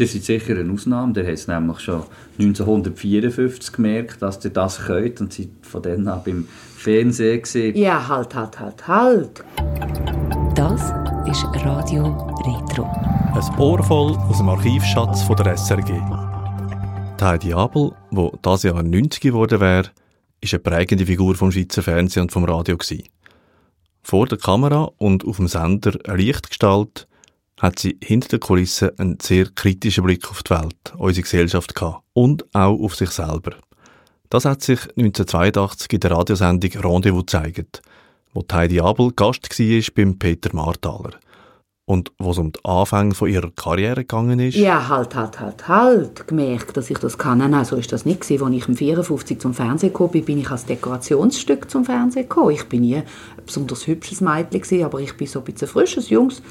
Das ist sicher eine Ausnahme. Der hat es nämlich schon 1954 gemerkt, dass ihr das könnt und seid von dann an beim Fernsehen gesehen. Ja, halt, halt, halt, halt. Das ist Radio Retro. Ein Ohr voll aus dem Archivschatz von der SRG. Die Heidi Abel, die dieses Jahr 90 geworden wäre, ist eine prägende Figur vom Schweizer Fernsehen und vom Radio gewesen. Vor der Kamera und auf dem Sender eine Lichtgestalt hat sie hinter den Kulissen einen sehr kritischen Blick auf die Welt, unsere Gesellschaft gehabt und auch auf sich selber. Das hat sich 1982 in der Radiosendung Rendezvous gezeigt, wo Heidi Abel Gast war beim Peter Marthaler. Und wo es um den Anfang von ihrer Karriere gegangen ist. Ja, halt, halt, halt, halt. Gemerkt, dass ich das kann. Nein, so ist das nicht gewesen. Als ich im 54 zum Fernsehen gekommen bin, bin ich als Dekorationsstück zum Fernsehen gekommen. Ich bin nie ein besonders hübsches Mädchen aber ich bin so ein bisschen frisches, junges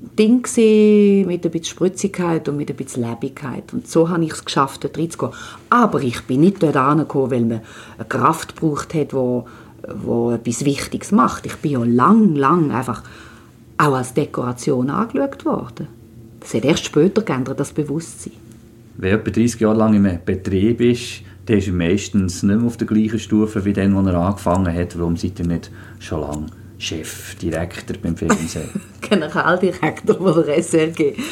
Ding gewesen, mit ein bisschen Spritzigkeit und mit ein bisschen Lebendigkeit. Und so habe ich es geschafft, dort reinzugehen. Aber ich bin nicht dort angekommen, weil man eine Kraft gebraucht hat, wo, wo etwas Wichtiges macht. Ich bin ja lang, lang einfach auch als Dekoration angeschaut worden. Das hat erst später geändert, das Bewusstsein. Wer etwa 30 Jahre lang im Betrieb ist, der ist meistens nicht mehr auf der gleichen Stufe wie den, wo er angefangen hat. Warum seid ihr nicht schon lange Chef, Direktor beim Fernsehen? Generaldirektor von der SRG.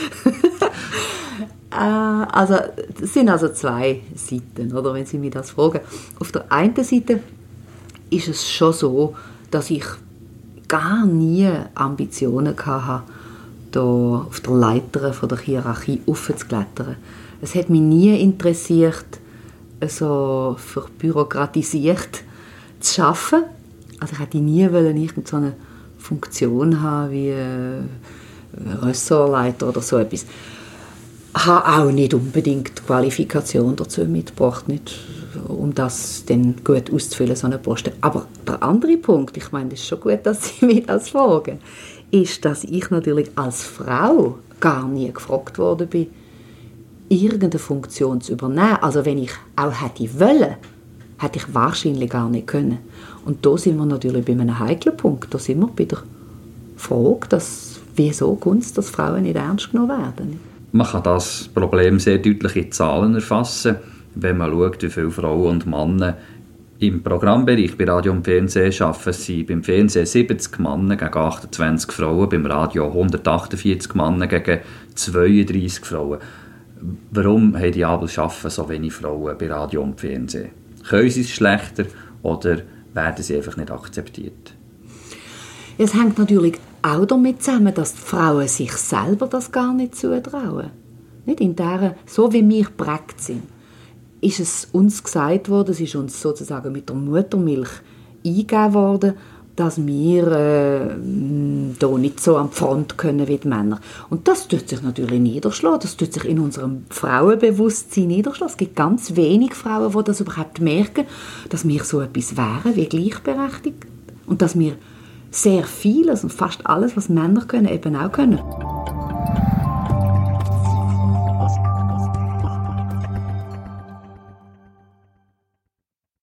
Äh, also, es sind also zwei Seiten, oder, wenn Sie mich das fragen. Auf der einen Seite ist es schon so, dass ich gar nie Ambitionen hatte, da auf der Leiter von der Hierarchie aufzuklettern. Es hat mich nie interessiert, so verbürokratisiert zu arbeiten. Also ich hätte nie wollen, irgendeine Funktion haben wie äh, Ressortleiter oder so etwas. Ich habe auch nicht unbedingt die Qualifikation dazu mitgebracht, nicht, um das dann gut auszufüllen, so eine Posten. Aber der andere Punkt, ich meine, es ist schon gut, dass Sie mich das fragen, ist, dass ich natürlich als Frau gar nie gefragt worden bin, irgendeine Funktion zu übernehmen. Also wenn ich auch hätte wollen, hätte ich wahrscheinlich gar nicht können. Und da sind wir natürlich bei einem heiklen Punkt. Da sind wir bei der Frage, dass, wieso Kunst, dass Frauen nicht ernst genommen werden. Man kann das Problem sehr deutlich in Zahlen erfassen, wenn man schaut, wie viele Frauen und Männer im Programmbereich bei Radio und Fernsehen arbeiten. Sie beim Fernsehen 70 Männer gegen 28 Frauen, beim Radio 148 Männer gegen 32 Frauen. Warum haben die Abel so wenig Frauen bei Radio und Fernsehen? Können sie es schlechter oder werden sie einfach nicht akzeptiert? Es hängt natürlich auch damit zusammen, dass die Frauen sich selber das gar nicht zutrauen. Nicht in der, so wie wir prägt sind, ist es uns gesagt worden, es ist uns sozusagen mit der Muttermilch eingegeben worden, dass wir äh, da nicht so am Front können wie die Männer. Und das tut sich natürlich niederschlagen. Das tut sich in unserem Frauenbewusstsein niederschlagen. Es gibt ganz wenig Frauen, die das überhaupt merken, dass wir so etwas wären wie gleichberechtigt und dass wir sehr vieles und fast alles, was Männer können, eben auch können.